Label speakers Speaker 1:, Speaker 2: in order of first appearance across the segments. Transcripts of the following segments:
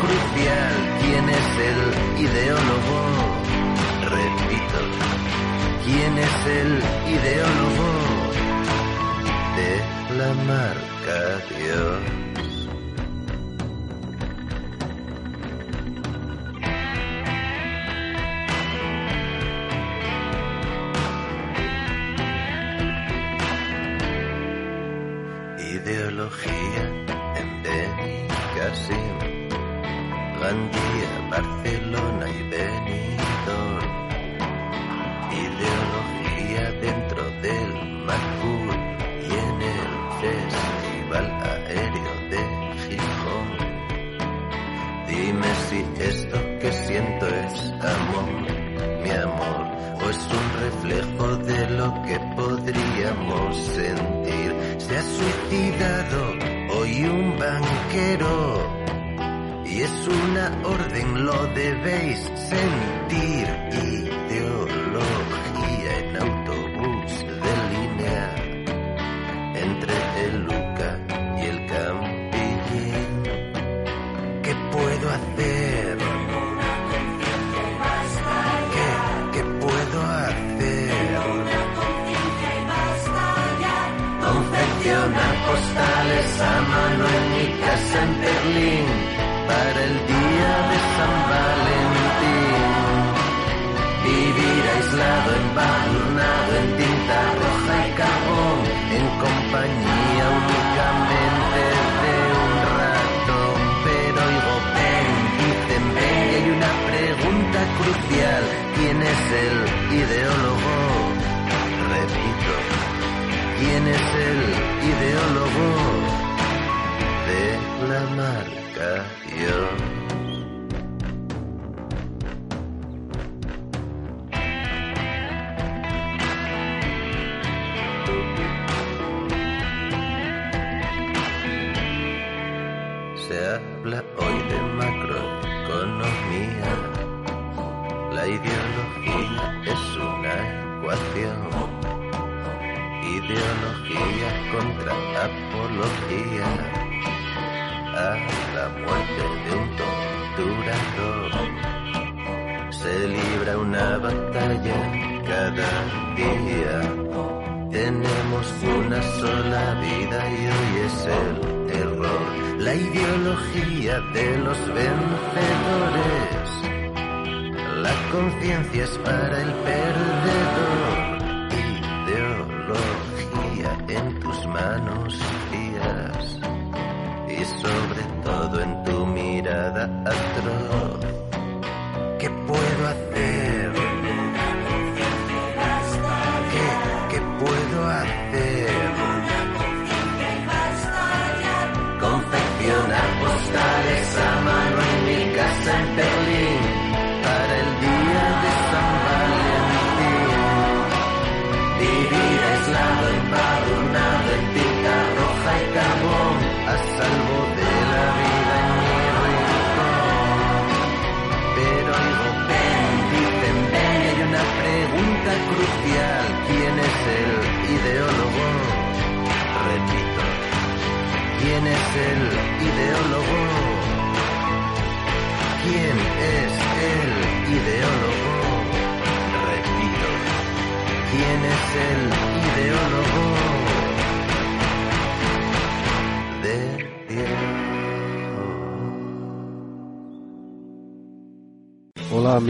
Speaker 1: crucial. ¿Quién es el ideólogo? Repito, ¿quién es el ideólogo de la marca Dios?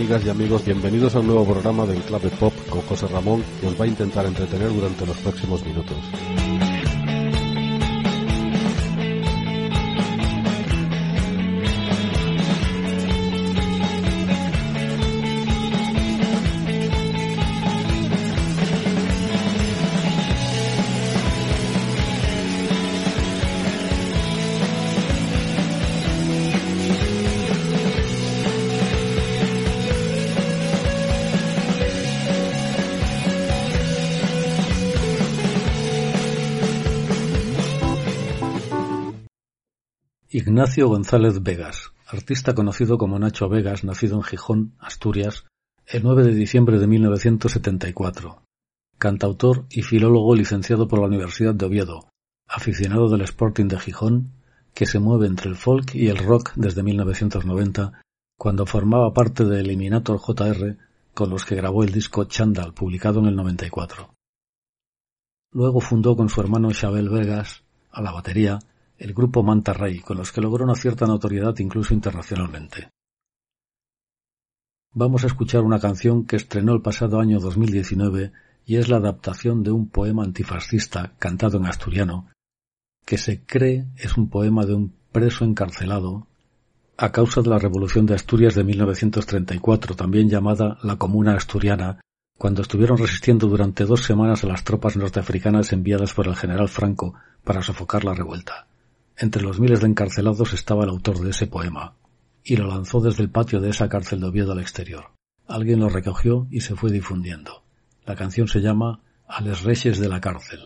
Speaker 2: Amigas y amigos, bienvenidos a un nuevo programa de Enclave Pop con José Ramón que os va a intentar entretener durante los próximos minutos. Ignacio González Vegas, artista conocido como Nacho Vegas, nacido en Gijón, Asturias, el 9 de diciembre de 1974. Cantautor y filólogo licenciado por la Universidad de Oviedo, aficionado del Sporting de Gijón, que se mueve entre el folk y el rock desde 1990, cuando formaba parte de Eliminator JR, con los que grabó el disco Chandal, publicado en el 94. Luego fundó con su hermano Xabel Vegas, a la batería, el grupo Manta Ray, con los que logró una cierta notoriedad incluso internacionalmente. Vamos a escuchar una canción que estrenó el pasado año 2019 y es la adaptación de un poema antifascista cantado en asturiano, que se cree es un poema de un preso encarcelado a causa de la Revolución de Asturias de 1934, también llamada la Comuna Asturiana, cuando estuvieron resistiendo durante dos semanas a las tropas norteafricanas enviadas por el general Franco para sofocar la revuelta. Entre los miles de encarcelados estaba el autor de ese poema, y lo lanzó desde el patio de esa cárcel de Oviedo al exterior. Alguien lo recogió y se fue difundiendo. La canción se llama A reyes de la cárcel.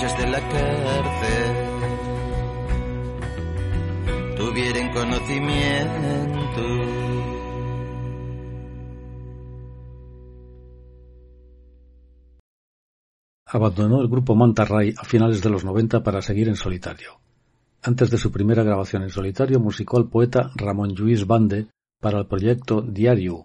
Speaker 3: De la cárcel tuvieran conocimiento.
Speaker 2: Abandonó el grupo Manta Ray a finales de los 90 para seguir en solitario. Antes de su primera grabación en solitario musicó al poeta Ramón Lluís Bande para el proyecto Diario.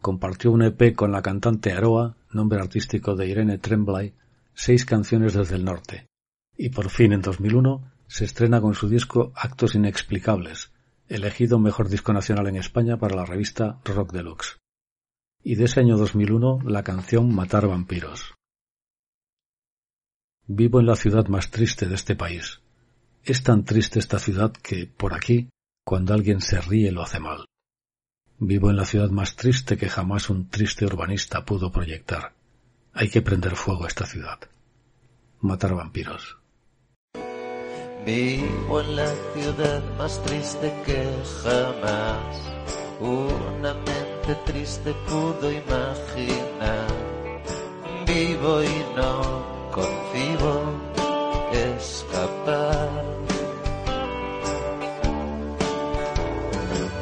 Speaker 2: Compartió un EP con la cantante Aroa, nombre artístico de Irene Tremblay, seis canciones desde el norte. Y por fin en 2001 se estrena con su disco Actos Inexplicables, elegido mejor disco nacional en España para la revista Rock Deluxe. Y de ese año 2001 la canción Matar vampiros. Vivo en la ciudad más triste de este país. Es tan triste esta ciudad que, por aquí, cuando alguien se ríe lo hace mal. Vivo en la ciudad más triste que jamás un triste urbanista pudo proyectar. Hay que prender fuego a esta ciudad. Matar vampiros.
Speaker 1: Vivo en la ciudad más triste que jamás una mente triste pudo imaginar. Vivo y no concibo escapar.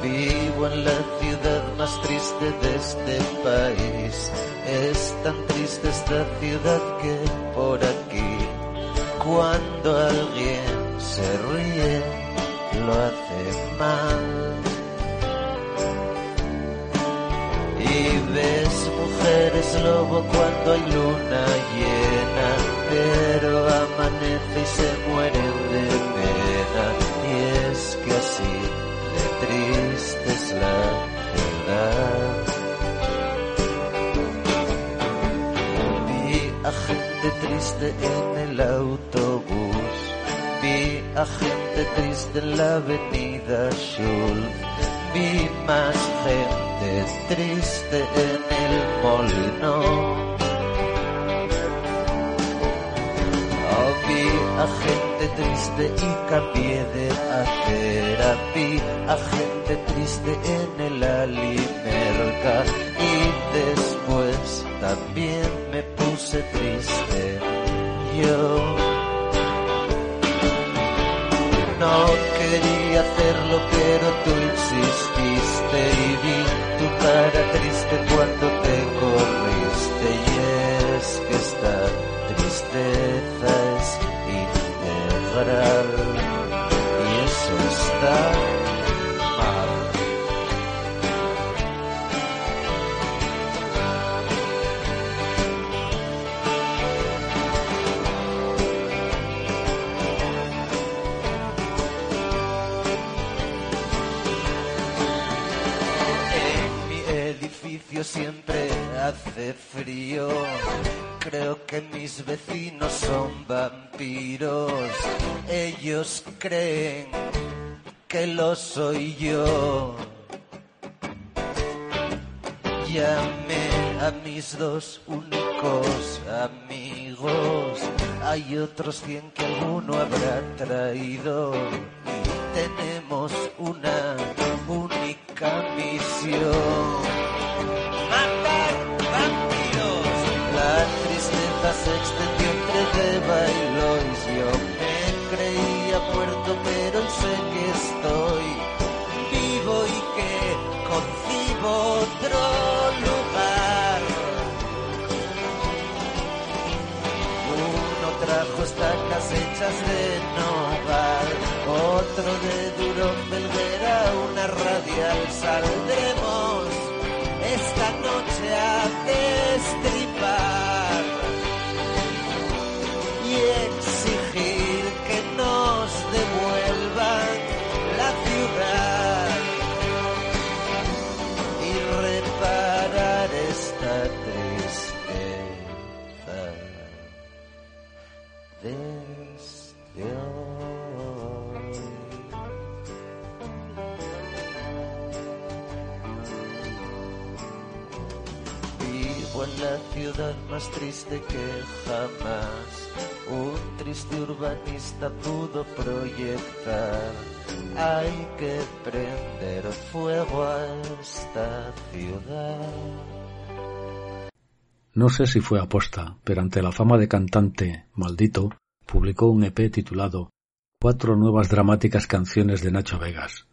Speaker 1: Vivo en la ciudad más triste de este país. Es tan triste esta ciudad que por aquí, cuando alguien se ríe, lo hace mal. Y ves mujeres lobo cuando hay luna llena, pero amanece y se mueren de pena. Y es que así de triste es la. Vi a gente triste en el autobús, vi a gente triste en la avenida Schultz, vi más gente triste en el molino. Oh, vi a gente triste y cambié de acera, vi a gente triste en el alimerca y después también me puse triste yo. No quería hacerlo, pero tú insististe y vi tu cara triste cuando te corriste. Lo soy yo. Llamé a mis dos únicos amigos. Hay otros cien que alguno habrá traído. Yeah, it's Saturday. Pudo proyectar. Hay que prender fuego a esta ciudad.
Speaker 2: No sé si fue aposta, pero ante la fama de cantante maldito, publicó un EP titulado Cuatro nuevas dramáticas canciones de Nacho Vegas.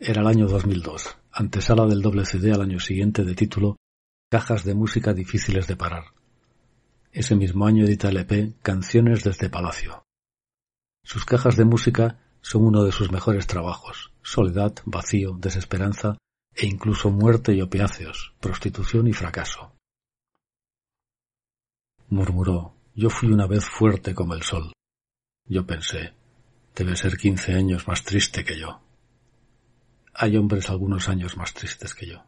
Speaker 2: Era el año 2002, antesala del doble CD al año siguiente de título Cajas de música difíciles de parar. Ese mismo año edita el EP Canciones desde Palacio. Sus cajas de música son uno de sus mejores trabajos. Soledad, vacío, desesperanza e incluso muerte y opiáceos, prostitución y fracaso. Murmuró, yo fui una vez fuerte como el sol. Yo pensé, debe ser quince años más triste que yo. Hay hombres algunos años más tristes que yo.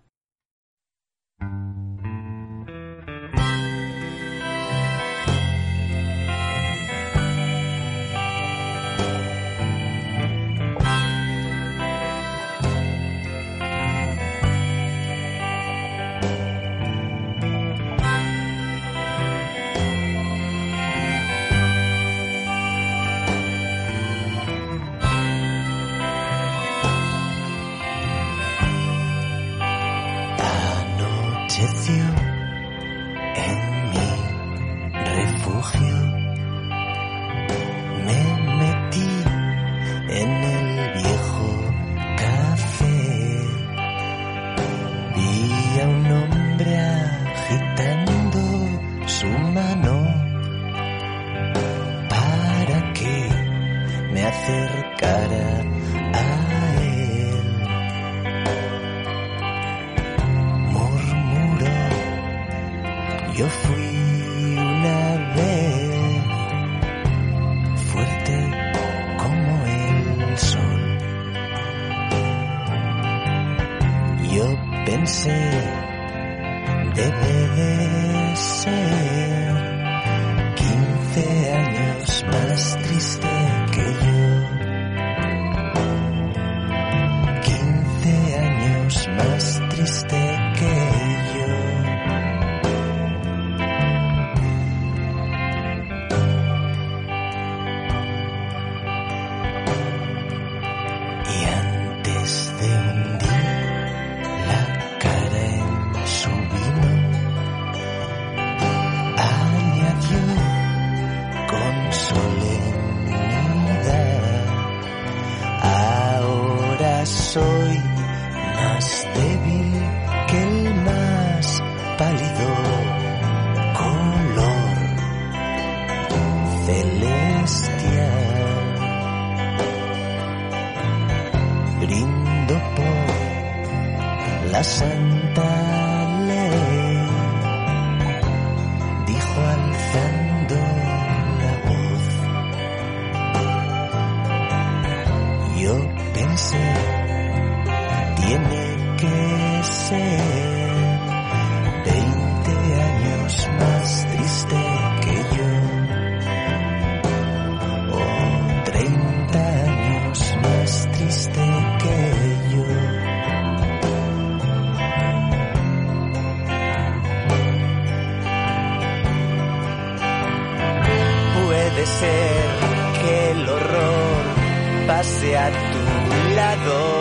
Speaker 1: Pase a tu lado,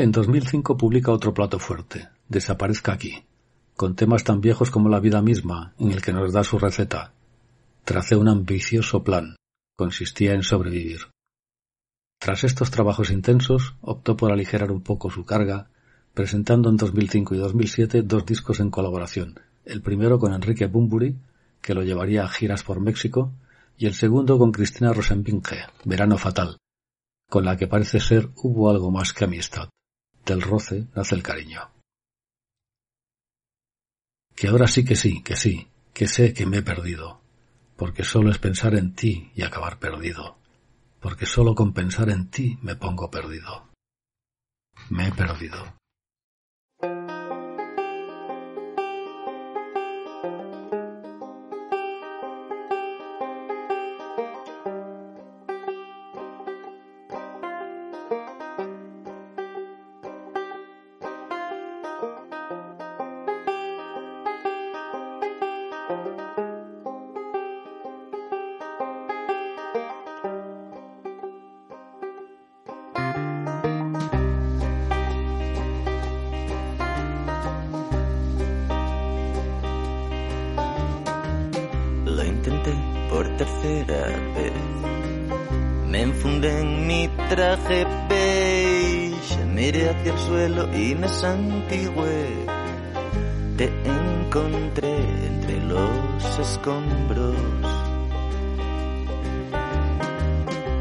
Speaker 2: En 2005 publica otro plato fuerte, Desaparezca aquí, con temas tan viejos como la vida misma, en el que nos da su receta. Tracé un ambicioso plan. Consistía en sobrevivir. Tras estos trabajos intensos, optó por aligerar un poco su carga, presentando en 2005 y 2007 dos discos en colaboración, el primero con Enrique Bumburi, que lo llevaría a giras por México, y el segundo con Cristina Rosenbinge, Verano Fatal, con la que parece ser hubo algo más que amistad. Del roce nace el cariño. Que ahora sí que sí, que sí, que sé que me he perdido, porque solo es pensar en ti y acabar perdido, porque solo con pensar en ti me pongo perdido. Me he perdido.
Speaker 1: Santigüé. Te encontré entre los escombros.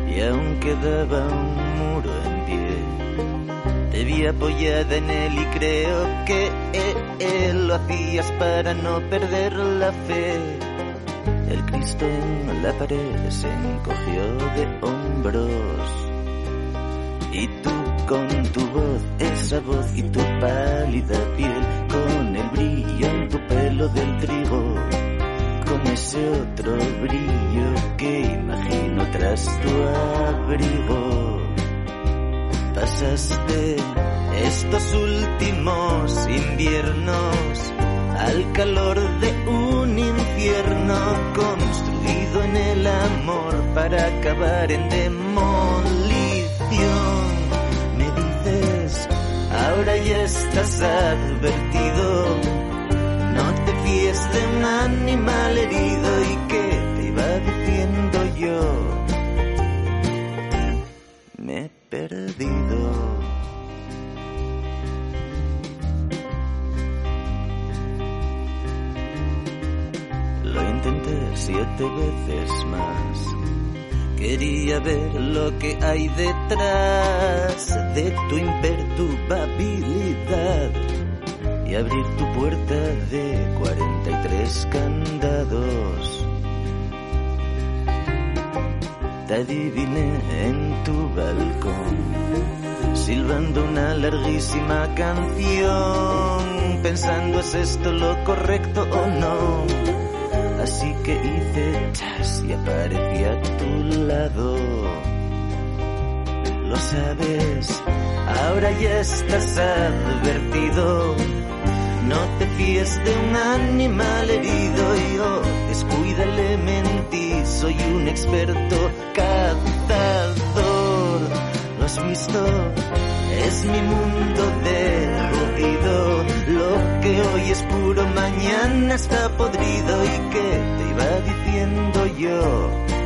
Speaker 1: Y aún quedaba un muro en pie, te vi apoyada en él y creo que eh, lo hacías para no perder la fe. El Cristo en la pared se encogió de hombros. Con tu voz, esa voz y tu pálida piel, con el brillo en tu pelo del trigo, con ese otro brillo que imagino tras tu abrigo. Pasaste estos últimos inviernos al calor de un infierno construido en el amor para acabar en demolición. Ahora ya estás advertido, no te fíes de un animal herido y que te iba diciendo yo. Me he perdido. Lo intenté siete veces más. Quería ver lo que hay detrás de tu imperturbabilidad y abrir tu puerta de 43 candados. Te adiviné en tu balcón, silbando una larguísima canción, pensando es esto lo correcto o no. Así que hice chas y aparecí a tu lado. Lo sabes, ahora ya estás advertido. No te fíes de un animal herido, yo descuídale, mentí, soy un experto cazador. ¿Lo has visto? Es mi mundo derruido, lo que hoy es puro, mañana está podrido y que te iba diciendo yo.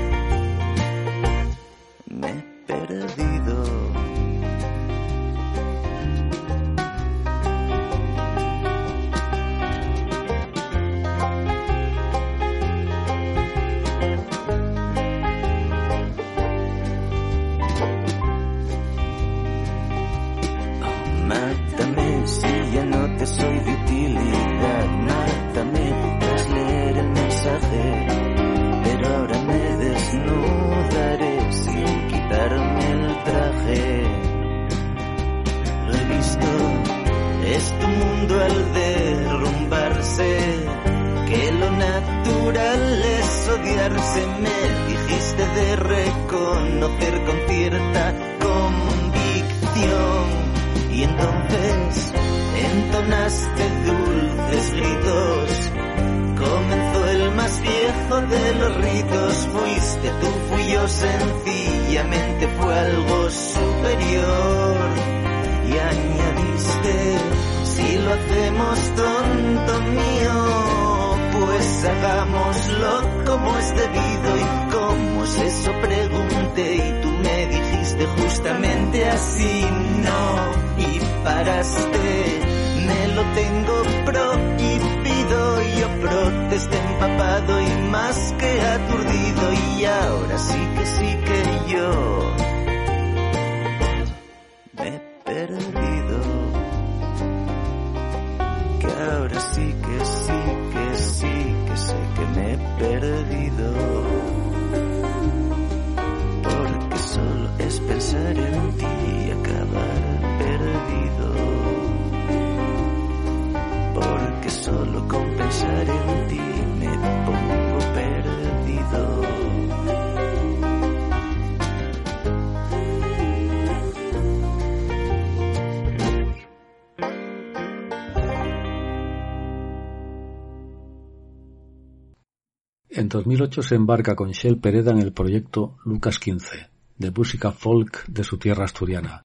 Speaker 1: En
Speaker 2: 2008 se embarca con Shell Pereda en el proyecto Lucas XV, de música folk de su tierra asturiana,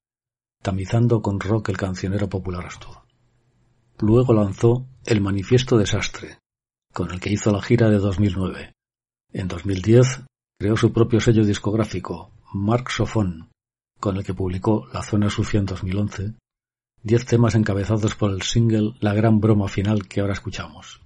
Speaker 2: tamizando con rock el cancionero popular astur. Luego lanzó El Manifiesto Desastre, con el que hizo la gira de 2009. En 2010 creó su propio sello discográfico, Mark Sofón, con el que publicó La Zona Sucia en 2011, diez temas encabezados por el single La Gran Broma Final que ahora escuchamos.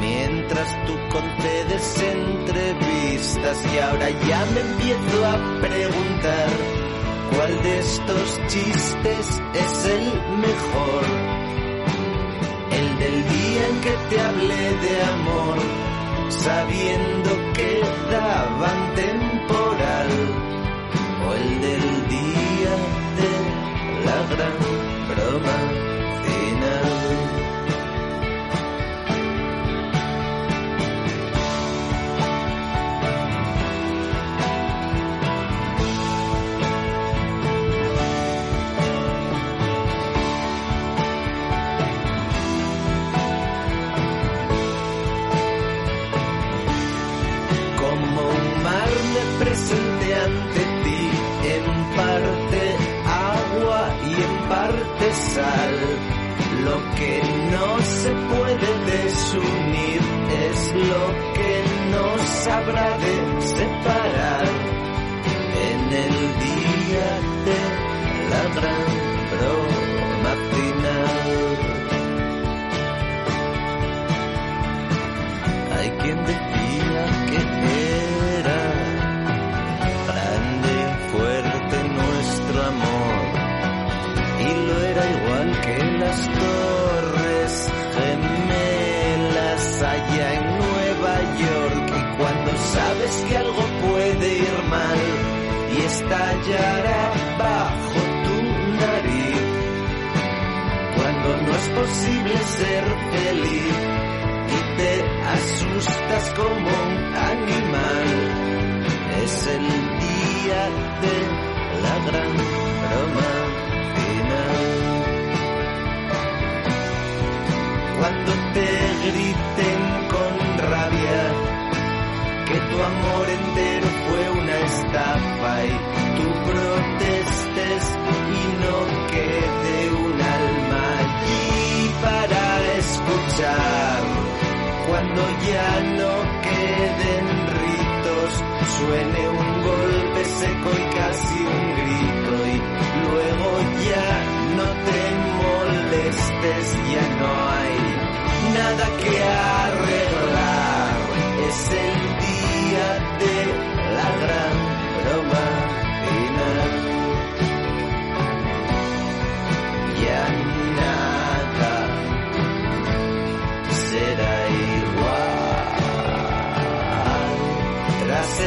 Speaker 1: Mientras tú concedes entrevistas y ahora ya me empiezo a preguntar cuál de estos chistes es el mejor. El del día en que te hablé de amor, sabiendo que daban temporal, o el del día de la gran broma Lo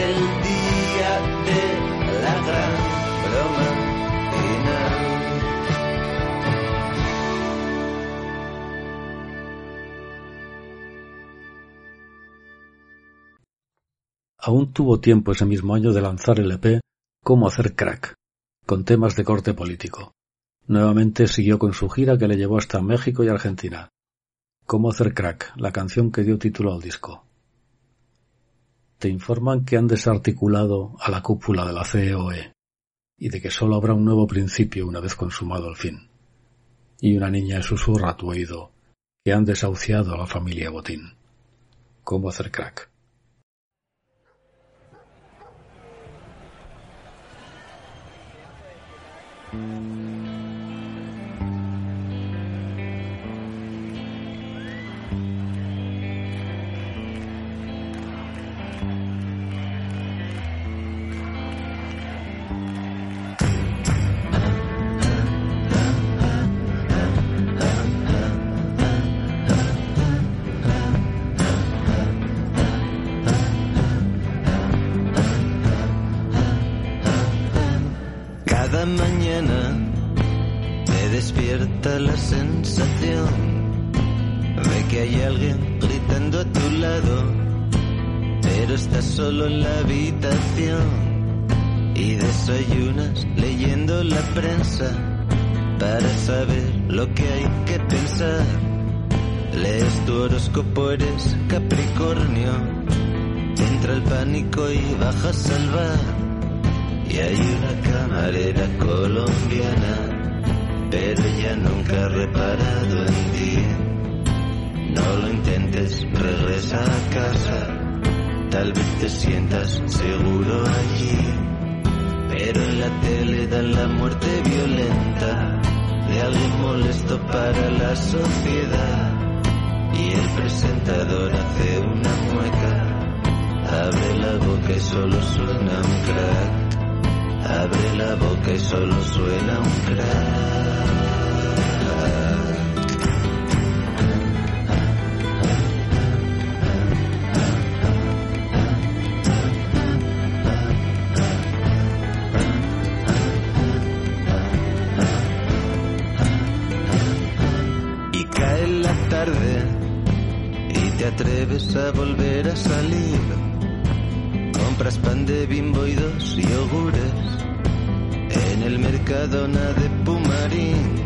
Speaker 1: el día de la gran broma
Speaker 2: Aún tuvo tiempo ese mismo año de lanzar el EP Cómo hacer crack, con temas de corte político. Nuevamente siguió con su gira que le llevó hasta México y Argentina. Cómo hacer crack, la canción que dio título al disco. Te informan que han desarticulado a la cúpula de la CEOE y de que solo habrá un nuevo principio una vez consumado el fin. Y una niña susurra a tu oído que han desahuciado a la familia Botín. Cómo hacer crack.
Speaker 1: La sensación de que hay alguien gritando a tu lado, pero estás solo en la habitación y desayunas leyendo la prensa para saber lo que hay que pensar. Lees tu horóscopo, eres Capricornio Entra el pánico y bajas al bar. Y hay una camarera colombiana, pero ella nunca ha reparado en ti. No lo intentes, regresa a casa. Tal vez te sientas seguro allí. Pero en la tele dan la muerte violenta de alguien molesto para la sociedad. Y el presentador hace una mueca. Abre la boca y solo suena un crack. Abre la boca y solo suena un crack. atreves a volver a salir. Compras pan de bimbo y dos yogures en el Mercadona de Pumarín.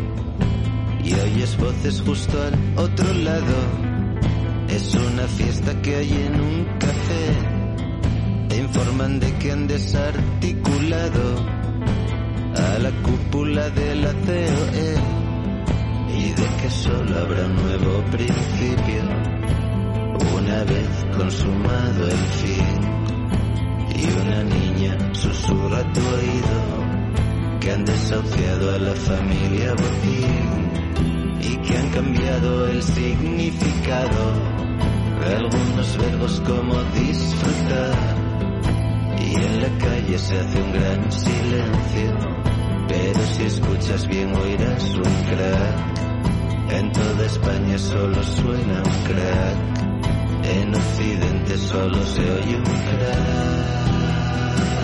Speaker 1: Y oyes voces justo al otro lado. Es una fiesta que hay en un café. Te informan de que han desarticulado a la cúpula de la COE y de que solo habrá un nuevo principio una vez consumado el fin y una niña susurra tu oído que han desahuciado a la familia Botín y que han cambiado el significado de algunos verbos como disfrutar. Y en la calle se hace un gran silencio pero si escuchas bien oirás un crack. En toda España solo suena un crack. En Occidente solo se oye un crack. Esto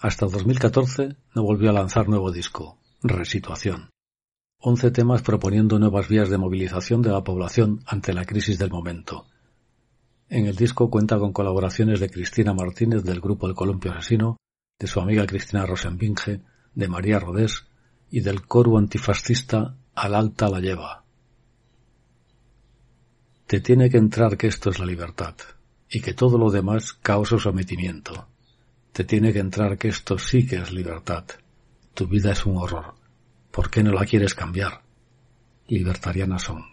Speaker 2: Hasta 2014 no volvió a lanzar nuevo disco, Resituación. Once temas proponiendo nuevas vías de movilización de la población ante la crisis del momento. En el disco cuenta con colaboraciones de Cristina Martínez del grupo El Columpio Asesino, de su amiga Cristina Rosenbinge, de María Rodés y del coro antifascista Al Alta la Lleva. Te tiene que entrar que esto es la libertad y que todo lo demás causa sometimiento te tiene que entrar que esto sí que es libertad. Tu vida es un horror. ¿Por qué no la quieres cambiar? Libertarianas son.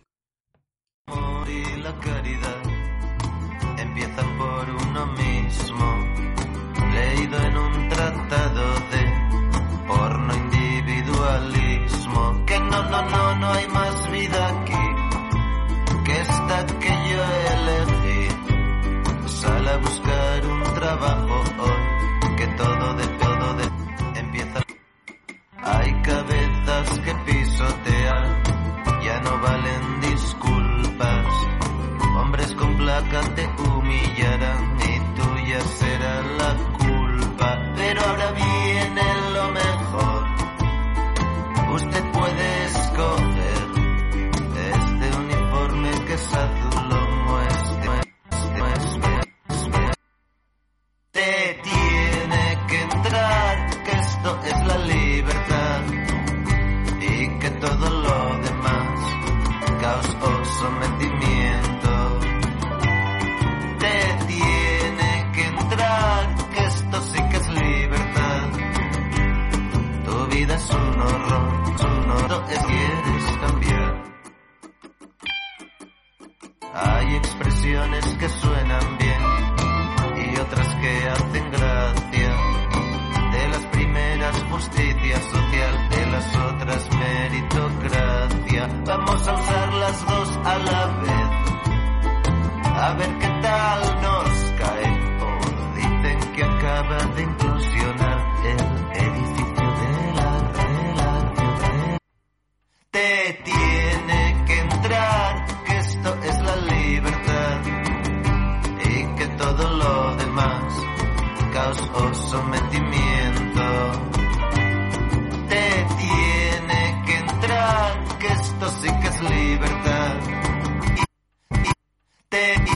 Speaker 1: Hay cabezas que pisotean, ya no valen disculpas. Hombres con placa te humillarán y tuya será la culpa. Pero ahora viene lo mejor. Usted puede escoger este uniforme que es azul o muestra. Te tiene que entrar, que esto es la ley todo lo demás, caos o sometimiento, te tiene que entrar, que esto sí que es libertad. Tu vida es un horror, un horror es quieres cambiar. Hay expresiones que suenan bien y otras que hacen gracia. Justicia social, de las otras meritocracia. Vamos a usar las dos a la vez. A ver qué tal nos cae. Dicen que acaba de implosionar el edificio de la relación. Te tiene que entrar que esto es la libertad y que todo lo demás, caos o sometimiento, te tiene que entrar que esto sí que es libertad. Y, te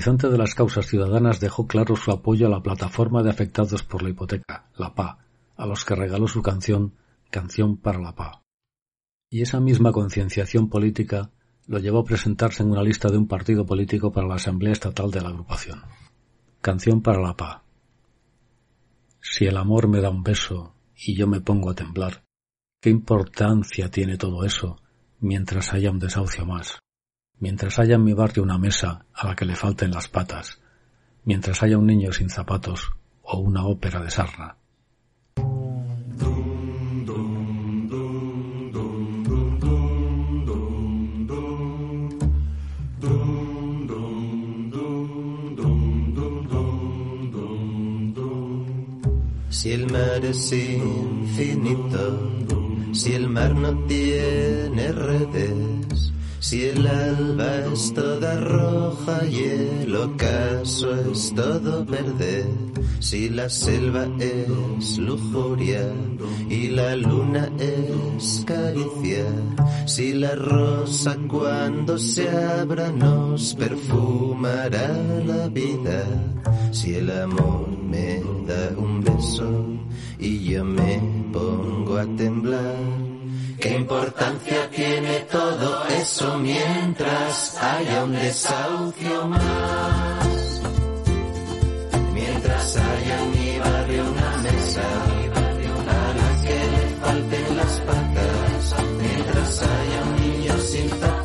Speaker 2: simpatizante de las causas ciudadanas dejó claro su apoyo a la plataforma de afectados por la hipoteca, la PA, a los que regaló su canción Canción para la PA. Y esa misma concienciación política lo llevó a presentarse en una lista de un partido político para la Asamblea Estatal de la agrupación. Canción para la PA. Si el amor me da un beso y yo me pongo a temblar, ¿qué importancia tiene todo eso mientras haya un desahucio más? Mientras haya en mi barrio una mesa a la que le falten las patas, mientras haya un niño sin zapatos o una ópera de sarna.
Speaker 1: Si el mar es infinito, si el mar no tiene redes, si el alba es toda roja y el ocaso es todo verde, si la selva es lujuria y la luna es caricia, si la rosa cuando se abra nos perfumará la vida, si el amor me da un beso y yo me pongo a temblar. ¿Qué importancia tiene todo eso mientras haya un desahucio más? Mientras haya en mi barrio una mesa a la que le falten las patas, mientras haya un niño sin zapatos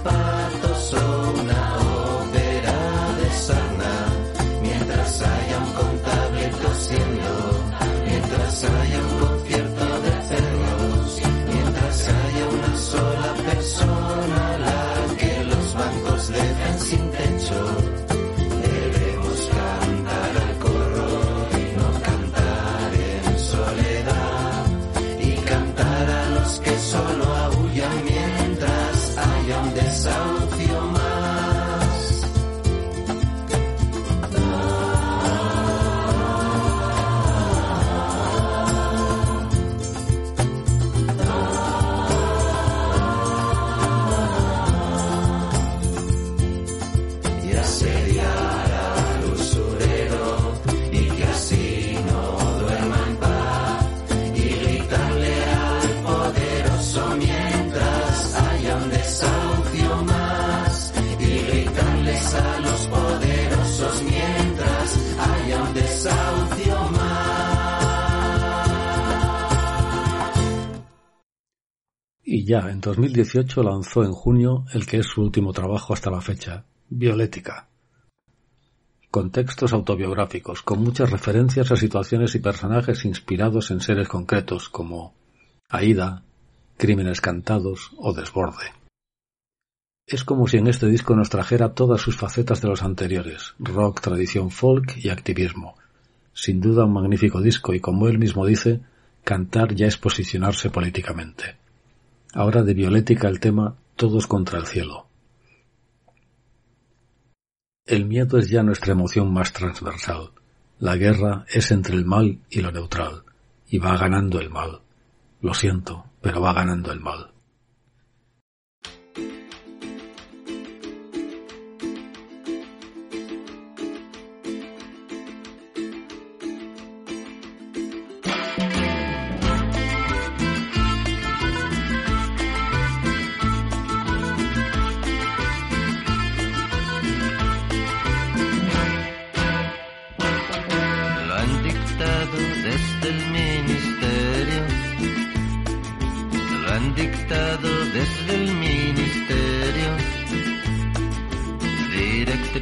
Speaker 1: 2018 lanzó en junio el que es su último trabajo hasta la fecha, Violética. Con textos autobiográficos, con muchas referencias a situaciones y personajes inspirados en seres concretos como Aida, Crímenes Cantados o Desborde. Es como si en este disco nos trajera todas sus facetas de los anteriores, rock, tradición folk y activismo. Sin duda un magnífico disco y como él mismo dice, cantar ya es posicionarse políticamente. Ahora de Violética el tema Todos contra el cielo. El miedo es ya nuestra emoción más transversal. La guerra es entre el mal y lo neutral, y va ganando el mal. Lo siento, pero va ganando el mal.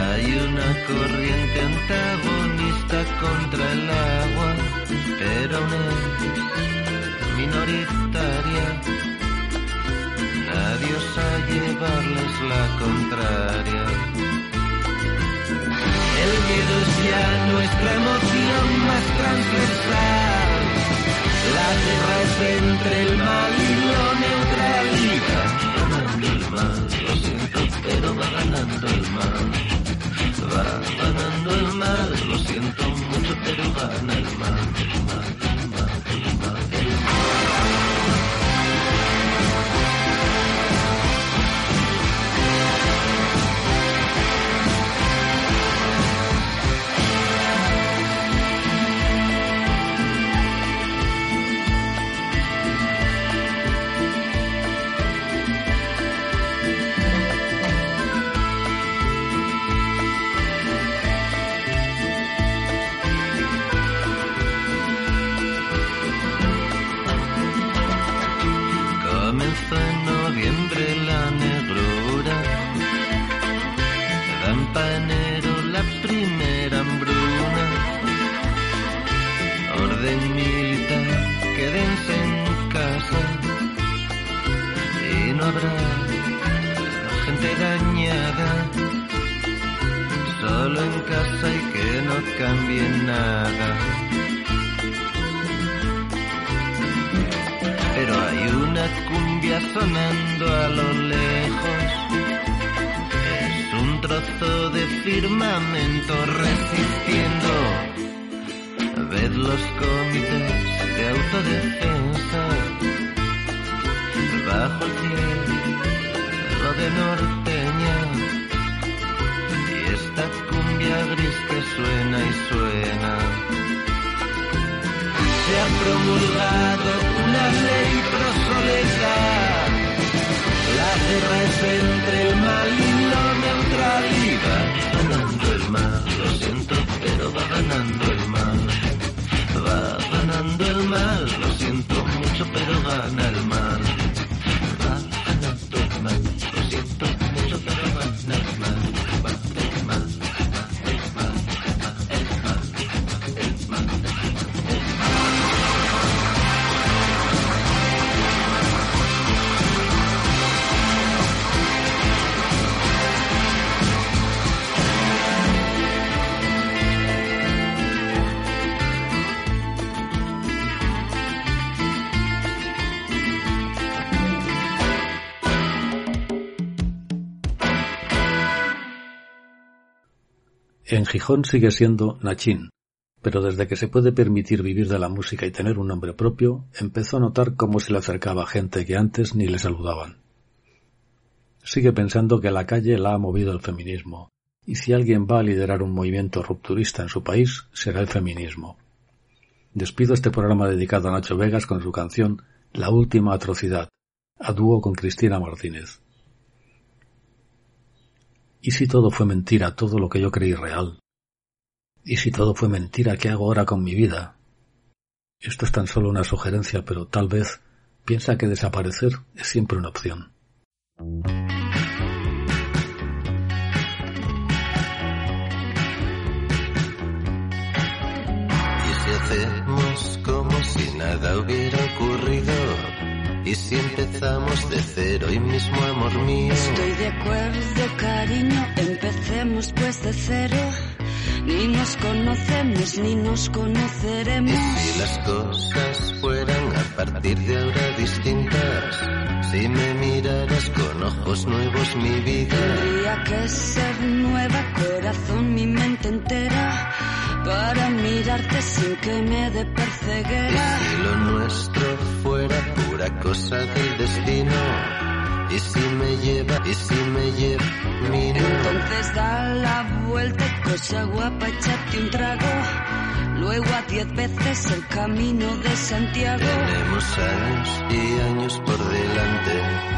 Speaker 1: Hay una corriente antagonista contra el agua, pero no es minoritaria. Nadie osa llevarles la contraria. El miedo es ya nuestra emoción más transversal. La guerra es entre el mal y lo neutraliza. Ganando el mal, lo siento, pero va ganando el mal. Va nadando el mar, lo siento mucho, pero va en el mar. cambie nada. Pero hay una cumbia sonando a lo lejos. Es un trozo de firmamento resistiendo. Ved los comités de autodefensa bajo el cielo de norteña y esta melodía gris que suena y suena. Se ha promulgado una ley prosoleta. La guerra es entre el mal y la neutralidad. Ganando el mal, lo siento, pero va ganando el mal. Va ganando el mal, lo siento mucho, pero gana el mal. Gijón sigue siendo Nachín, pero desde que se puede permitir vivir de la música y tener un nombre propio, empezó a notar cómo se le acercaba gente que antes ni le saludaban.
Speaker 2: sigue pensando que la calle la ha movido el feminismo, y si alguien va a liderar un movimiento rupturista en su país, será el feminismo. Despido este programa dedicado a Nacho Vegas con su canción La última atrocidad, a dúo con Cristina Martínez. ¿Y si todo fue mentira, todo lo que yo creí real? ¿Y si todo fue mentira, qué hago ahora con mi vida? Esto es tan solo una sugerencia, pero tal vez piensa que desaparecer es siempre una opción.
Speaker 1: Y si hacemos como si nada hubiera ocurrido, y si empezamos de cero y mismo amor mío.
Speaker 4: Estoy de acuerdo, cariño, empecemos pues de cero. Ni nos conocemos ni nos conoceremos.
Speaker 1: Y si las cosas fueran a partir de ahora distintas, si me miraras con ojos nuevos mi vida.
Speaker 4: Tendría que ser nueva, corazón, mi mente entera, para mirarte sin que me dé
Speaker 1: Y si lo nuestro fuera pura cosa del destino, y si me lleva, y si me lleva, mira.
Speaker 4: Entonces da la vuelta cosa guapa, échate un trago. Luego a diez veces el camino de Santiago.
Speaker 1: Tenemos años y años por delante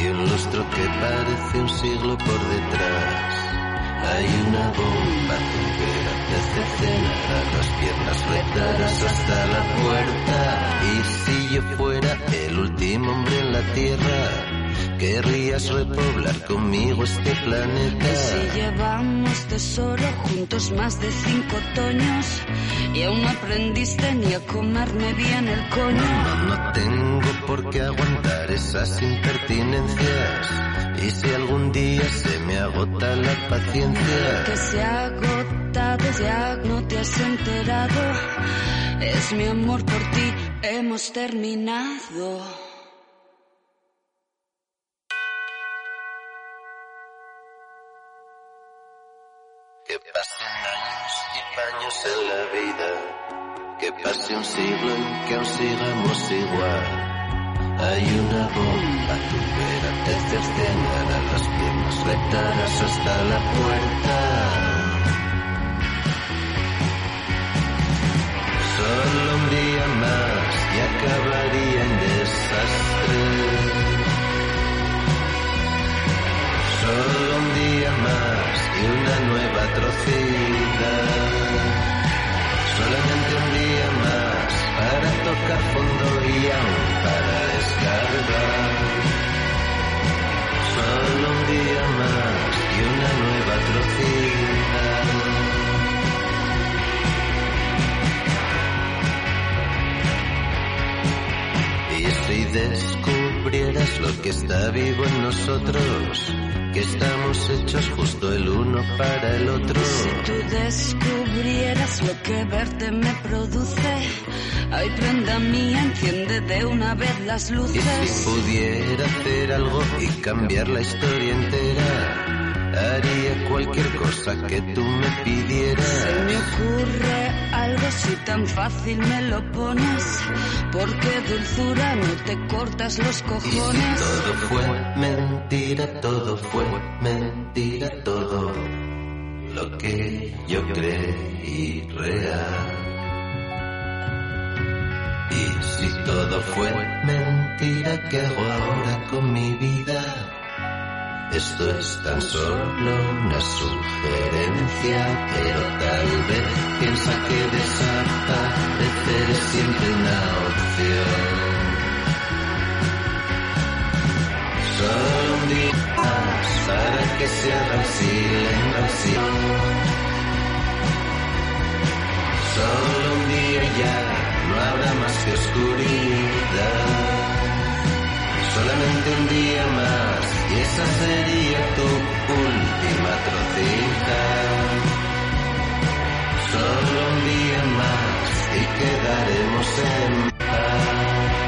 Speaker 1: y un lustro que parece un siglo por detrás. Hay una bomba que hace cenar las piernas retadas hasta la puerta. Y si yo fuera el último hombre en la tierra, querrías repoblar conmigo este planeta.
Speaker 4: Que si llevamos tesoro juntos más de cinco otoños y aún no aprendiste ni a comerme bien el coño.
Speaker 1: No, no tengo por qué aguantar esas impertinencias. Y si algún día se me agota la paciencia,
Speaker 4: Que se ha agotado, ya no te has enterado. Es mi amor por ti, hemos terminado.
Speaker 1: Y en la vida, que pase un siglo en que aún sigamos igual. Hay una bomba tumbera que cercenará las piernas rectadas hasta la puerta. Solo un día más y acabaría en desastre. Solo un día más y una nueva atrocidad. Tocar fondo y aún para descargar. Solo un día más y una nueva atrocidad. Y si descubrieras lo que está vivo en nosotros, que estamos hechos justo el uno para el otro.
Speaker 4: Si tú descubrieras lo que verte me produce, ay prenda mía, enciende de una vez las
Speaker 1: Y
Speaker 4: luces.
Speaker 1: si pudiera hacer algo y cambiar la historia entera, haría cualquier cosa que tú me
Speaker 4: Se me
Speaker 1: pidieras.
Speaker 4: ocurre algo si tan fácil me lo pones, porque dulzura no te cortas los
Speaker 1: Y si
Speaker 4: cojones.
Speaker 1: todo fue mentira, todo fue mentira, todo lo que yo creí real. Y si todo fue mentira, ¿qué hago ahora con mi vida? Esto es tan solo una sugerencia, pero tal vez piensa que desaparecer es siempre una opción. Solo un día más para que se haga silencio. Solo un día ya no habrá más que oscuridad. Solamente un día más y esa sería tu última atrocidad. Solo un día más y quedaremos en paz.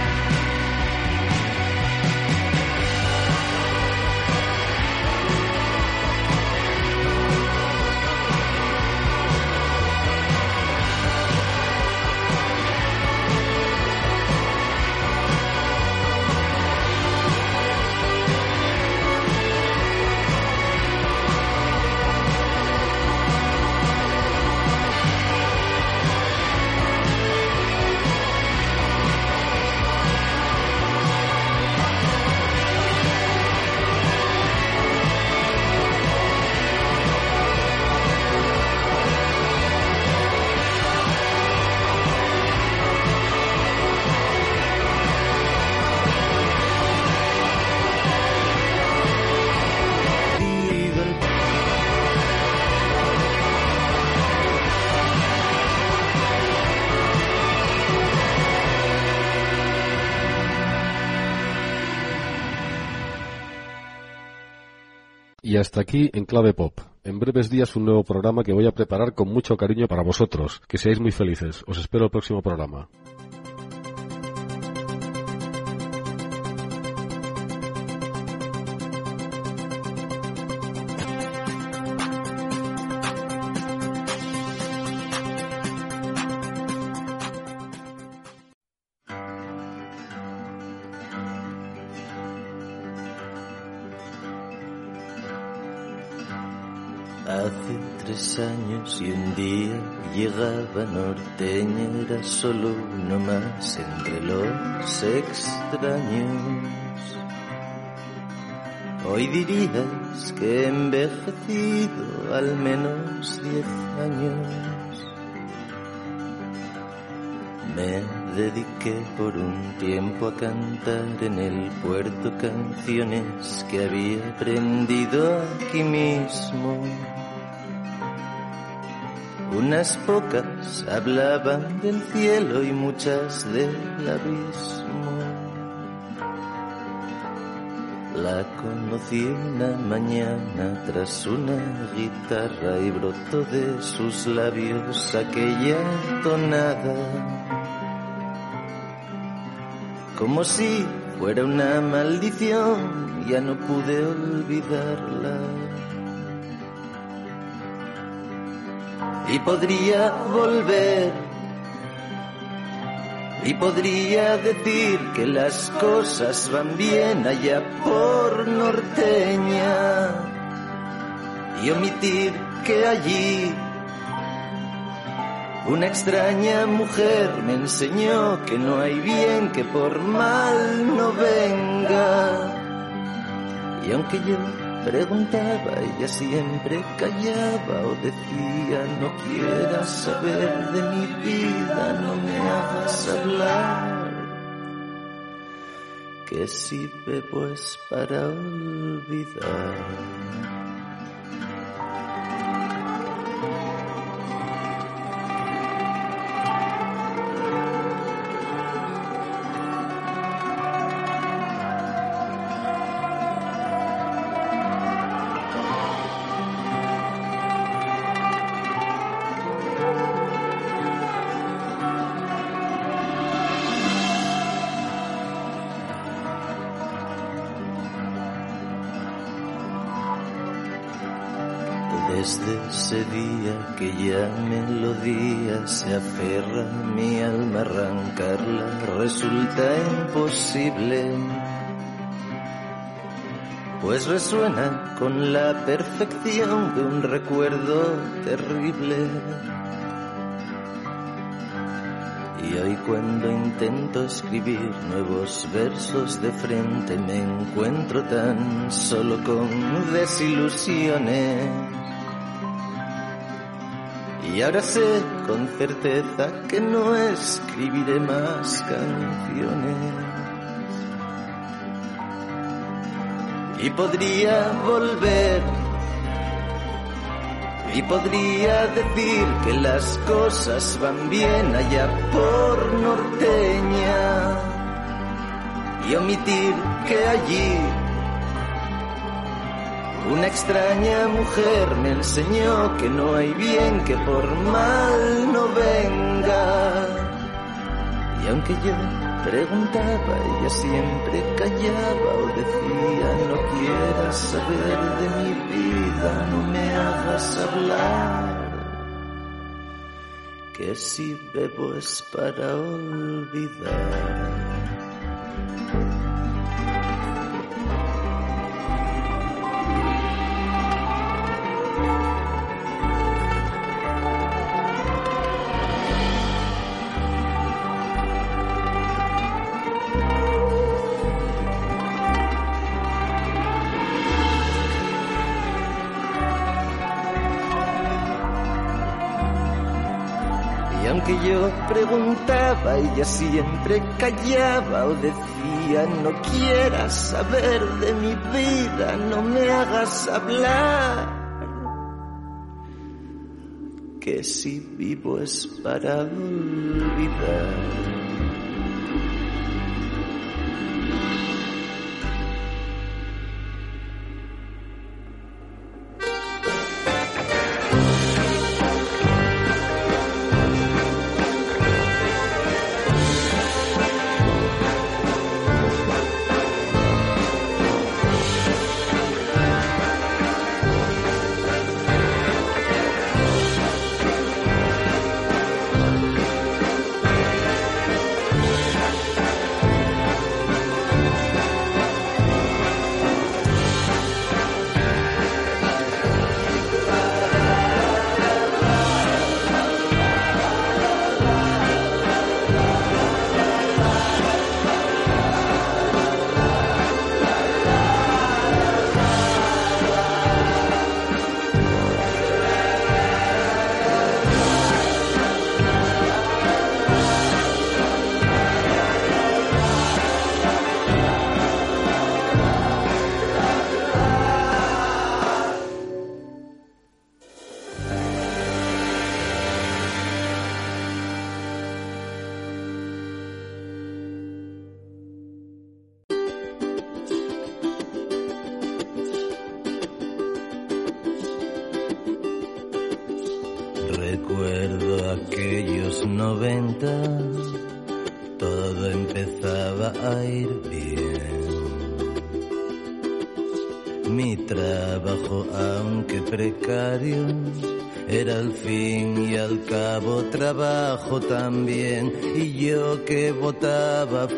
Speaker 5: Y hasta aquí en Clave Pop. En breves días un nuevo programa que voy a preparar con mucho cariño para vosotros. Que seáis muy felices. Os espero el próximo programa.
Speaker 1: Y un día llegaba norteña, era solo uno más entre los extraños. Hoy dirías que he envejecido al menos diez años. Me dediqué por un tiempo a cantar en el puerto canciones que había aprendido aquí mismo. Unas pocas hablaban del cielo y muchas del abismo. La conocí una mañana tras una guitarra y brotó de sus labios aquella tonada. Como si fuera una maldición, ya no pude olvidarla. Y podría volver. Y podría decir que las cosas van bien allá por norteña. Y omitir que allí una extraña mujer me enseñó que no hay bien que por mal no venga. Y aunque yo preguntaba, ella siempre callaba o decía, no quieras saber de mi vida, no me hagas hablar. Que si bebo es para olvidar. Ese día que ya melodía se aferra a mi alma, arrancarla resulta imposible. Pues resuena con la perfección de un recuerdo terrible. Y hoy cuando intento escribir nuevos versos de frente me encuentro tan solo con desilusiones. Y ahora sé con certeza que no escribiré más canciones. Y podría volver. Y podría decir que las cosas van bien allá por norteña. Y omitir que allí una extraña mujer me enseñó que no hay bien que por mal no venga. Y aunque yo preguntaba, ella siempre callaba o decía, no quieras saber de mi vida, no me hagas hablar. Que si bebo es para olvidar. Yo preguntaba, ella siempre callaba o decía, no quieras saber de mi vida, no me hagas hablar. Que si vivo es para olvidar.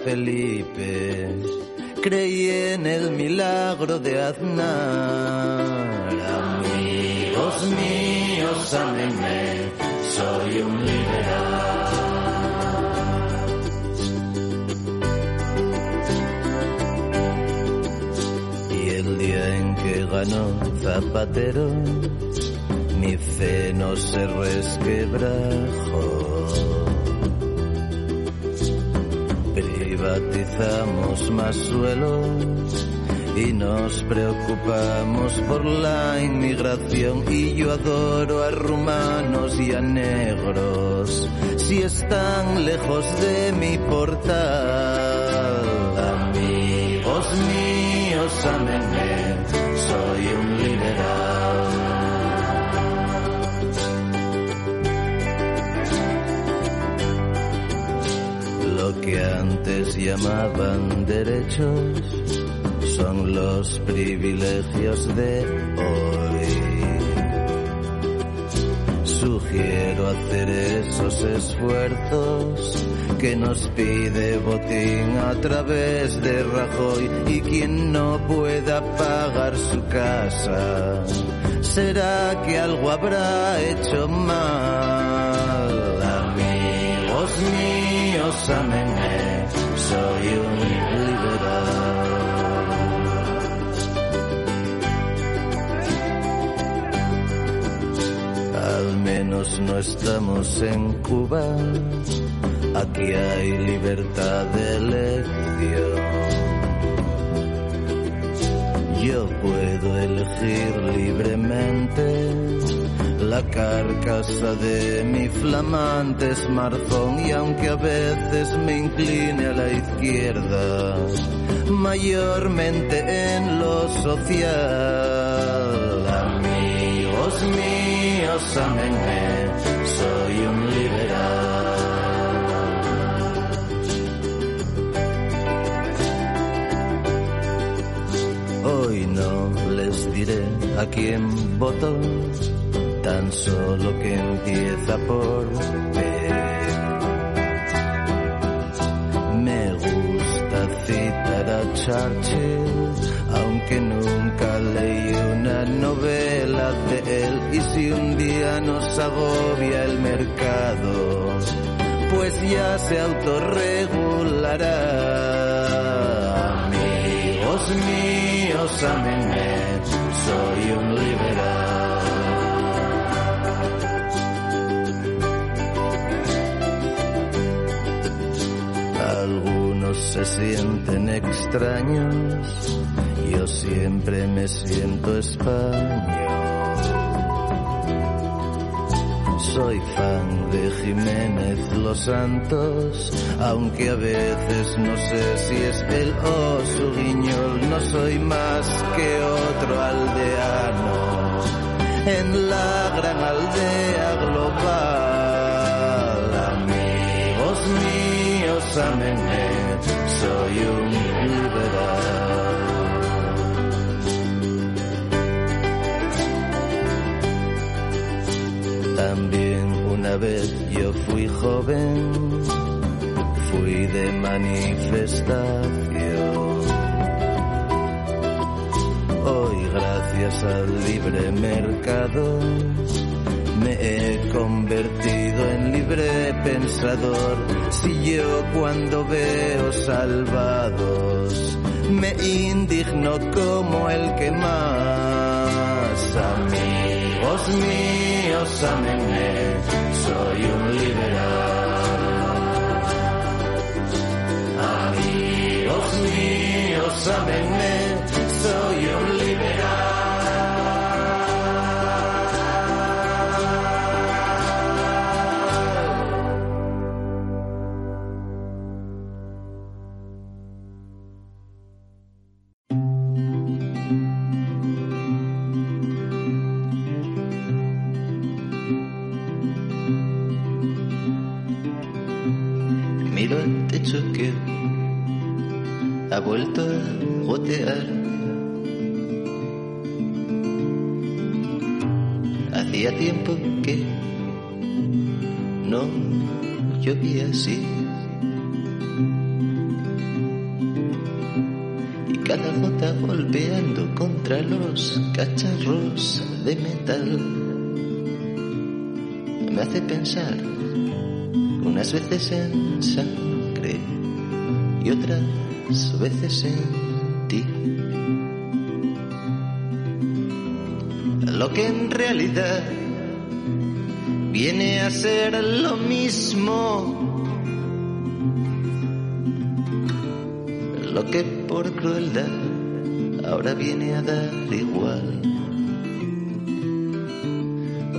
Speaker 1: Felipe, creí en el milagro de Aznar. Amigos míos, ámenme, soy un liberal. Y el día en que ganó Zapatero, mi fe no se resquebrajó. Privatizamos más suelos y nos preocupamos por la inmigración y yo adoro a rumanos y a negros si están lejos de mi portal. Llamaban derechos son los privilegios de hoy. Sugiero hacer esos esfuerzos que nos pide Botín a través de Rajoy y quien no pueda pagar su casa será que algo habrá hecho mal. Amigos míos, Al menos no estamos en Cuba, aquí hay libertad de elección. Yo puedo elegir libremente la carcasa de mi flamante smartphone y aunque a veces me incline a la izquierda, mayormente en lo social. Amigos míos, ámenme, soy un liberal. Hoy no les diré a quién voto, tan solo que empieza por P. Me gusta citar a Churchill, aunque nunca leí una novela de él. Y si un día nos agobia el mercado, pues ya se autorregulará. Amigos míos, ámenme, soy un liberal. Se sienten extraños, yo siempre me siento español. Soy fan de Jiménez Los Santos, aunque a veces no sé si es él o su guiñol, no soy más que otro aldeano en la gran aldea global. Amigos míos, ámenme, soy un liberal. También una vez yo fui joven, fui de manifestación. Hoy gracias al libre mercado me he convertido en libre pensador. Si yo cuando veo salvados me indigno como el que más amigos míos, ámenme, soy un liberal. Pensar unas veces en sangre y otras veces en ti. Lo que en realidad viene a ser lo mismo. Lo que por crueldad ahora viene a dar igual.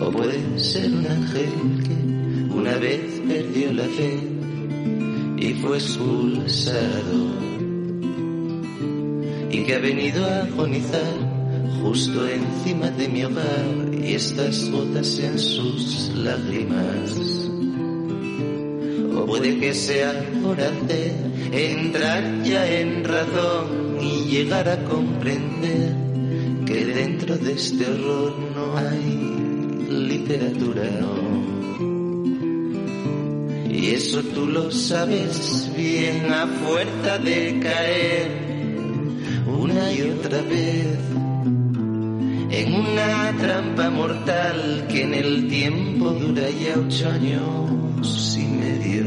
Speaker 1: O puede ser un ángel que una vez perdió la fe y fue expulsado. Y que ha venido a agonizar justo encima de mi hogar y estas gotas en sus lágrimas. O puede que sea hora de entrar ya en razón y llegar a comprender que dentro de este horror no hay literatura, Y eso tú lo sabes bien a fuerza de caer una y otra vez en una trampa mortal que en el tiempo dura ya ocho años y medio.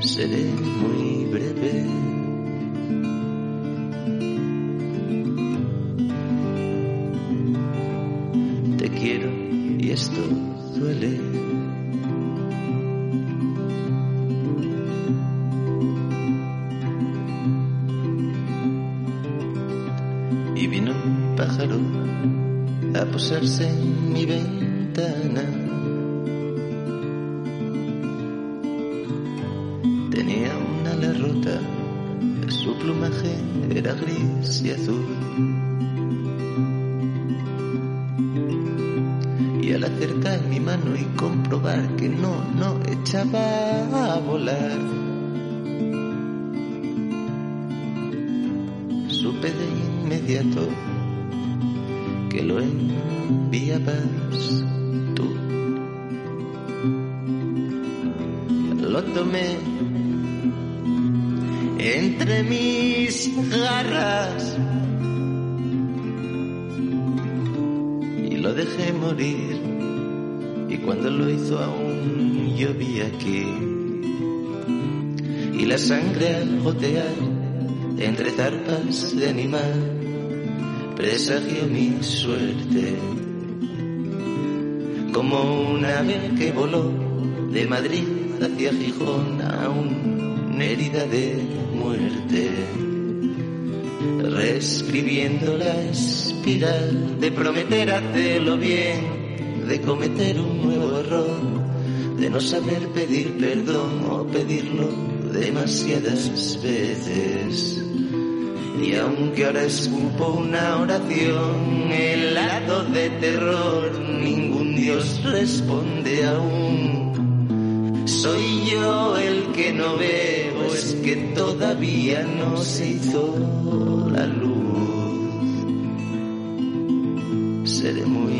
Speaker 1: Seré muy breve. Plumaje era gris y azul. Y al acercar mi mano y comprobar que no, no echaba a volar, supe de inmediato que lo enviabas tú. Lo tomé entre mis garras. Y lo dejé morir. Y cuando lo hizo aún yo vi aquí. Y la sangre al gotear entre zarpas de animal presagio mi suerte. Como un ave que voló de Madrid hacia Gijón a una herida de muerte reescribiendo la espiral de prometer hacerlo bien de cometer un nuevo error de no saber pedir perdón o pedirlo demasiadas veces. Y aunque ahora escupo una oración, helado de terror, ningún Dios responde aún. Soy yo el que no es que todavía no se hizo la luz. Seré muy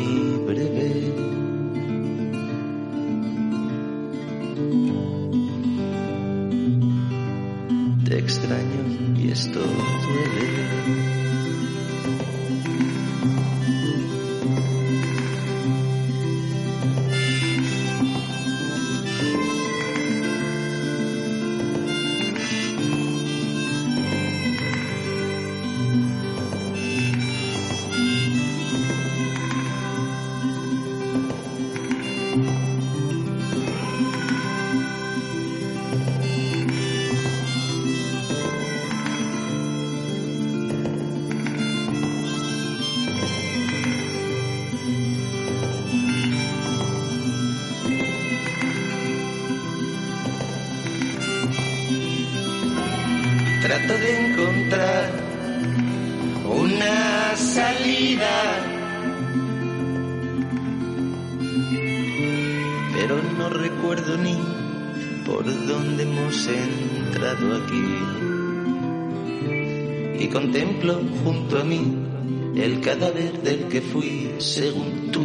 Speaker 1: según tú,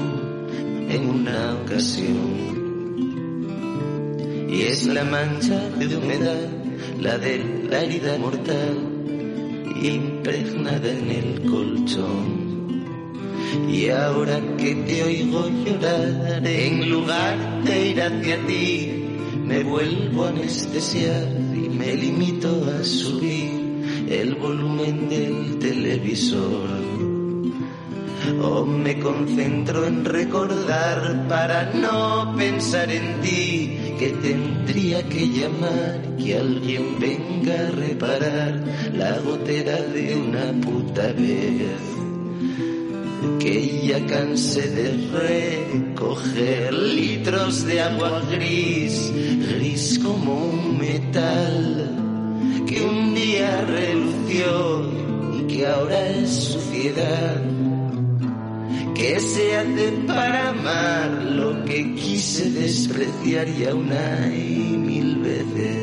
Speaker 1: en una ocasión. Y es la mancha de humedad, la de la herida mortal, impregnada en el colchón. Y ahora que te oigo llorar, en lugar de ir hacia ti, me vuelvo a anestesiar y me limito a subir el volumen del televisor. O me concentro en recordar para no pensar en ti que tendría que llamar que alguien venga a reparar la gotera de una puta vez que ya cansé de recoger litros de agua gris, gris como un metal que un día relució y que ahora es suciedad. Que se hace para amar lo que quise despreciar ya una y mil veces.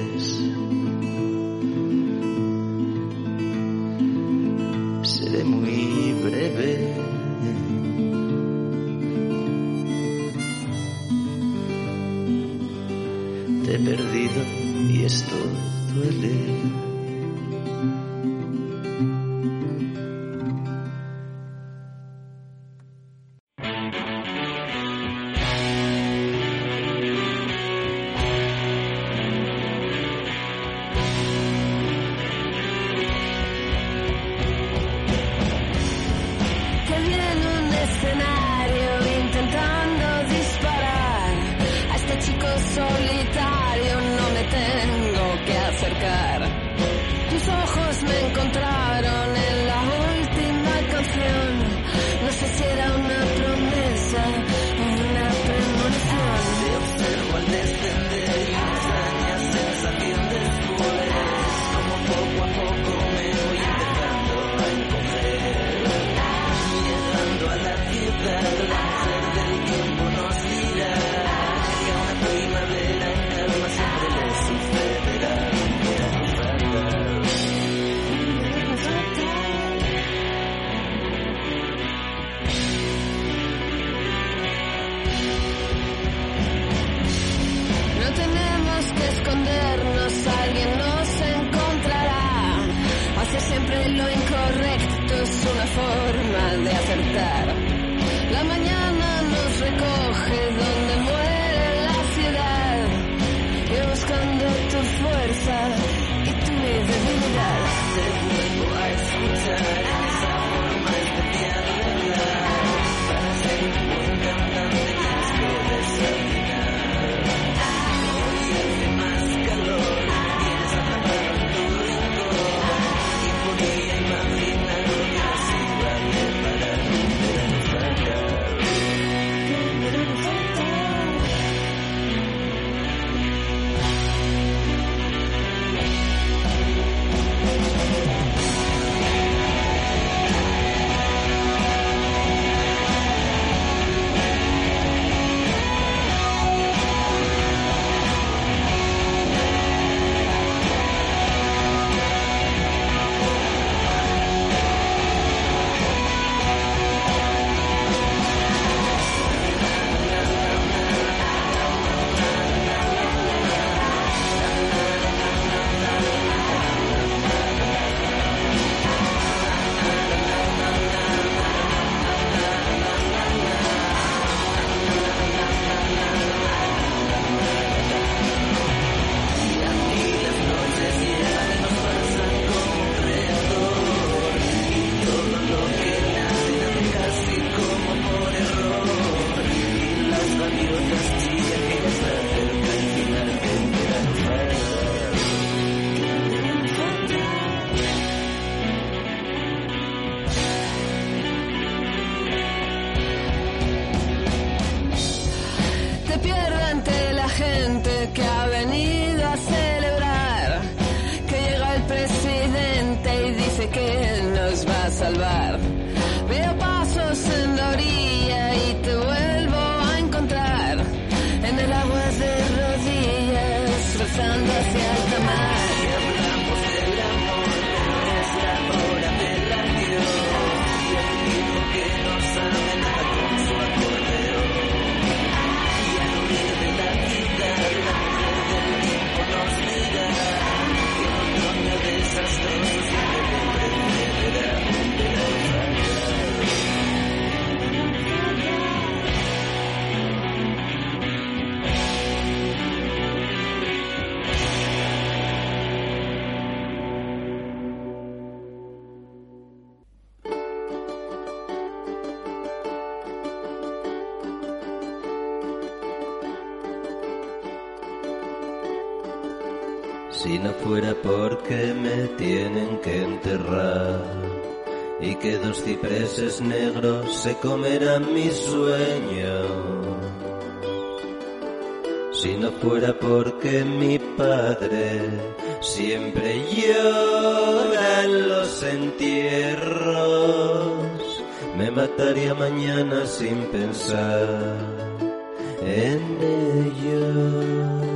Speaker 1: Enterrar y que dos cipreses negros se comerán mi sueño. Si no fuera porque mi padre siempre llora en los entierros, me mataría mañana sin pensar en ello.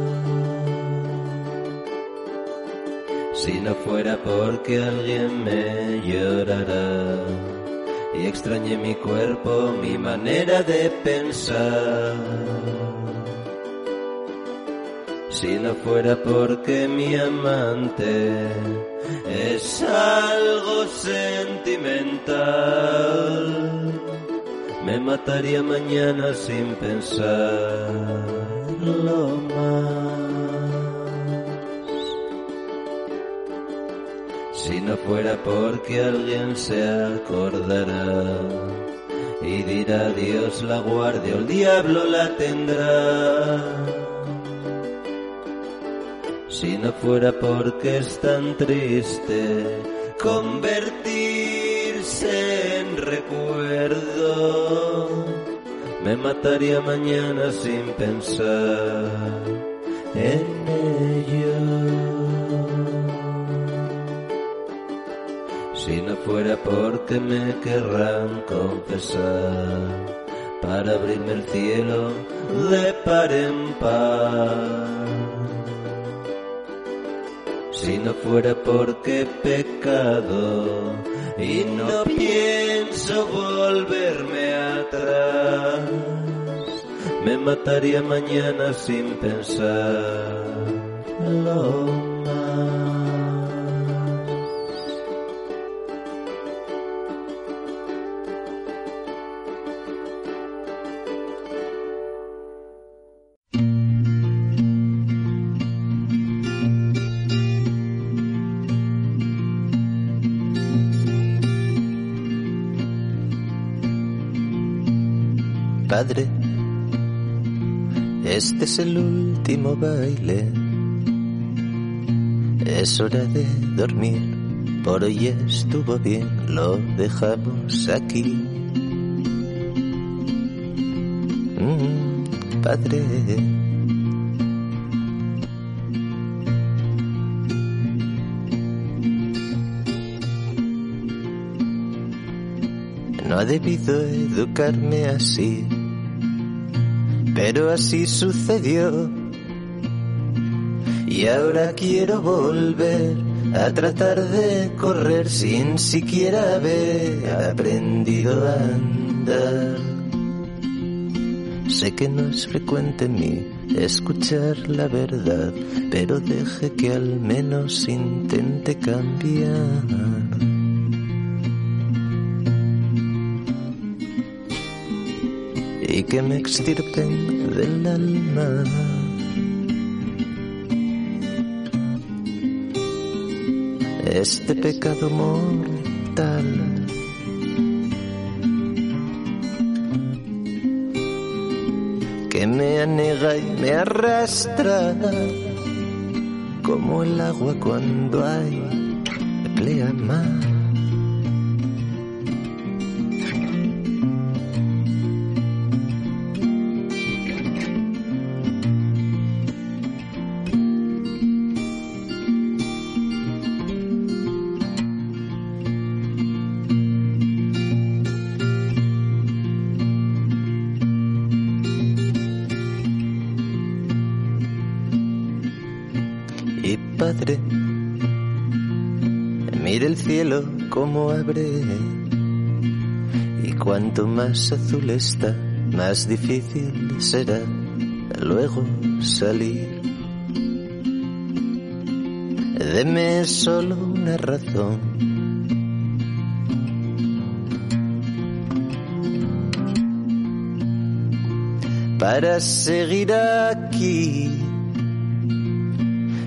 Speaker 1: Si no fuera porque alguien me llorará y extrañé mi cuerpo, mi manera de pensar. Si no fuera porque mi amante es algo sentimental, me mataría mañana sin pensarlo más. Si no fuera porque alguien se acordará y dirá Dios la guardia, el diablo la tendrá. Si no fuera porque es tan triste convertirse en recuerdo, me mataría mañana sin pensar en ello. Si no fuera porque me querrán confesar, para abrirme el cielo de par en par. Si no fuera porque he pecado y no pienso volverme atrás, me mataría mañana sin pensarlo Padre, este es el último baile. Es hora de dormir, por hoy estuvo bien, lo dejamos aquí. Mm, padre. No ha debido educarme así, pero así sucedió. Y ahora quiero volver a tratar de correr sin siquiera haber aprendido a andar. Sé que no es frecuente en mí escuchar la verdad, pero deje que al menos intente cambiar. Que me extirpen del alma. Este pecado mortal. Que me anega y me arrastra como el agua cuando hay pleamar. Más azul está, más difícil será luego salir. Deme solo una razón. Para seguir aquí.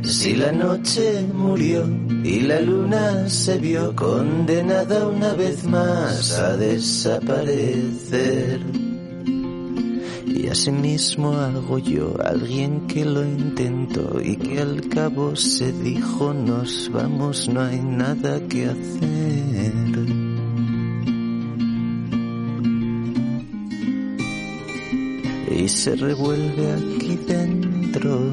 Speaker 1: Si la noche murió y la luna se vio condenada una vez más a desaparecer. Y asimismo hago yo, alguien que lo intento y que al cabo se dijo nos vamos, no hay nada que hacer. Y se revuelve aquí dentro.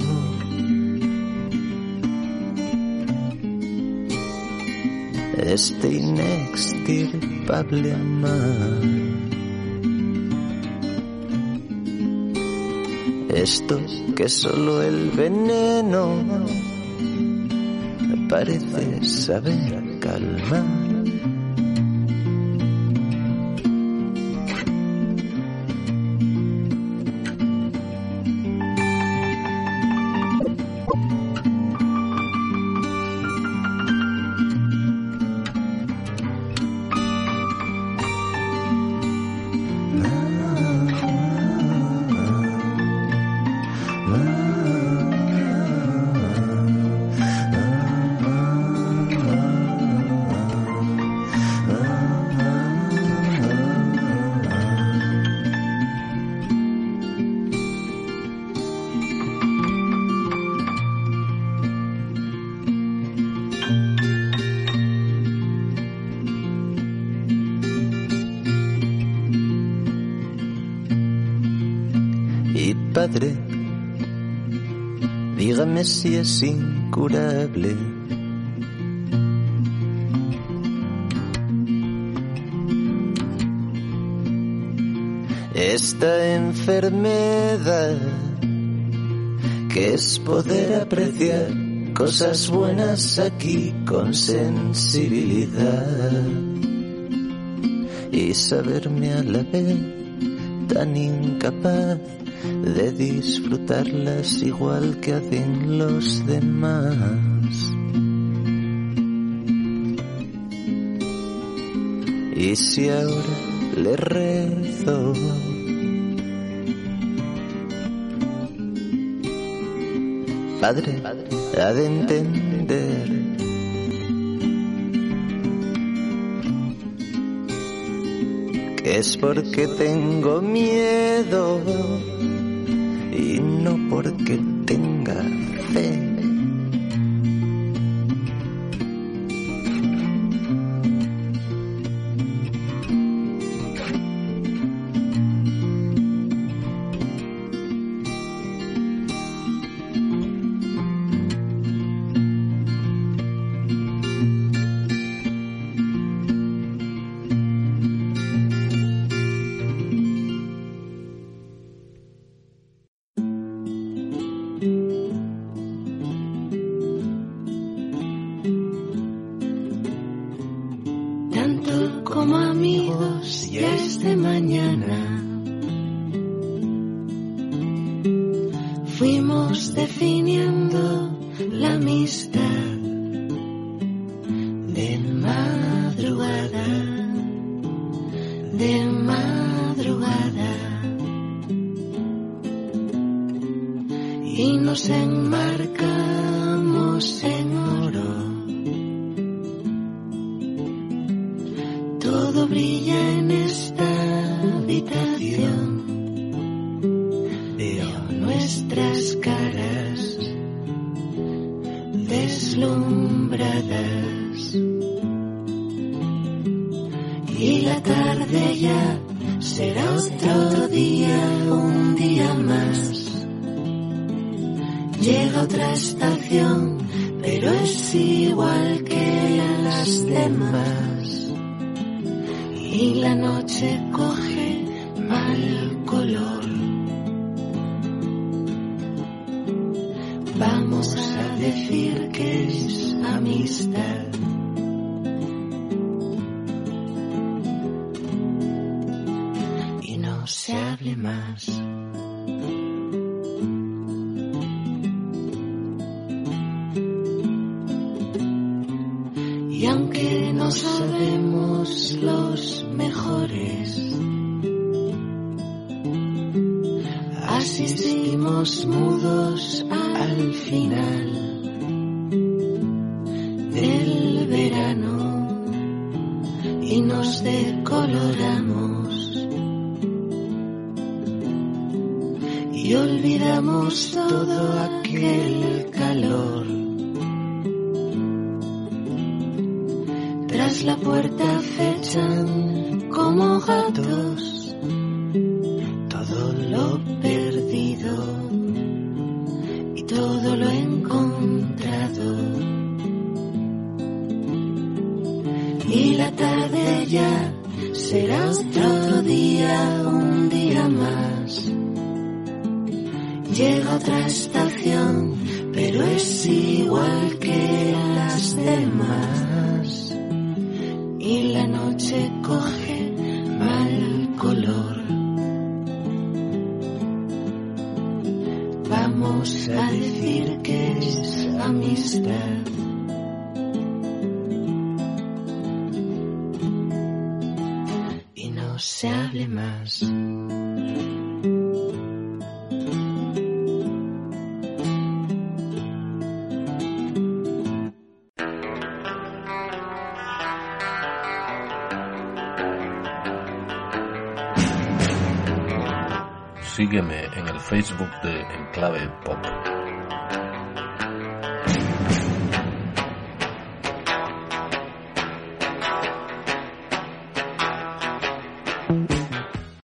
Speaker 1: Este inextirpable amar. Esto que solo el veneno parece saber si es incurable. Esta enfermedad que es poder apreciar cosas buenas aquí con sensibilidad y saberme a la vez tan incapaz de disfrutarlas igual que hacen los demás. Y si ahora le rezo, Padre, ha de entender que es porque tengo miedo
Speaker 6: Todo brilla en esta habitación. Veo nuestras caras deslumbradas. Y la tarde ya será otro día, un día más. Llega otra estación, pero es igual que las demás y la noche coge mal
Speaker 7: clave.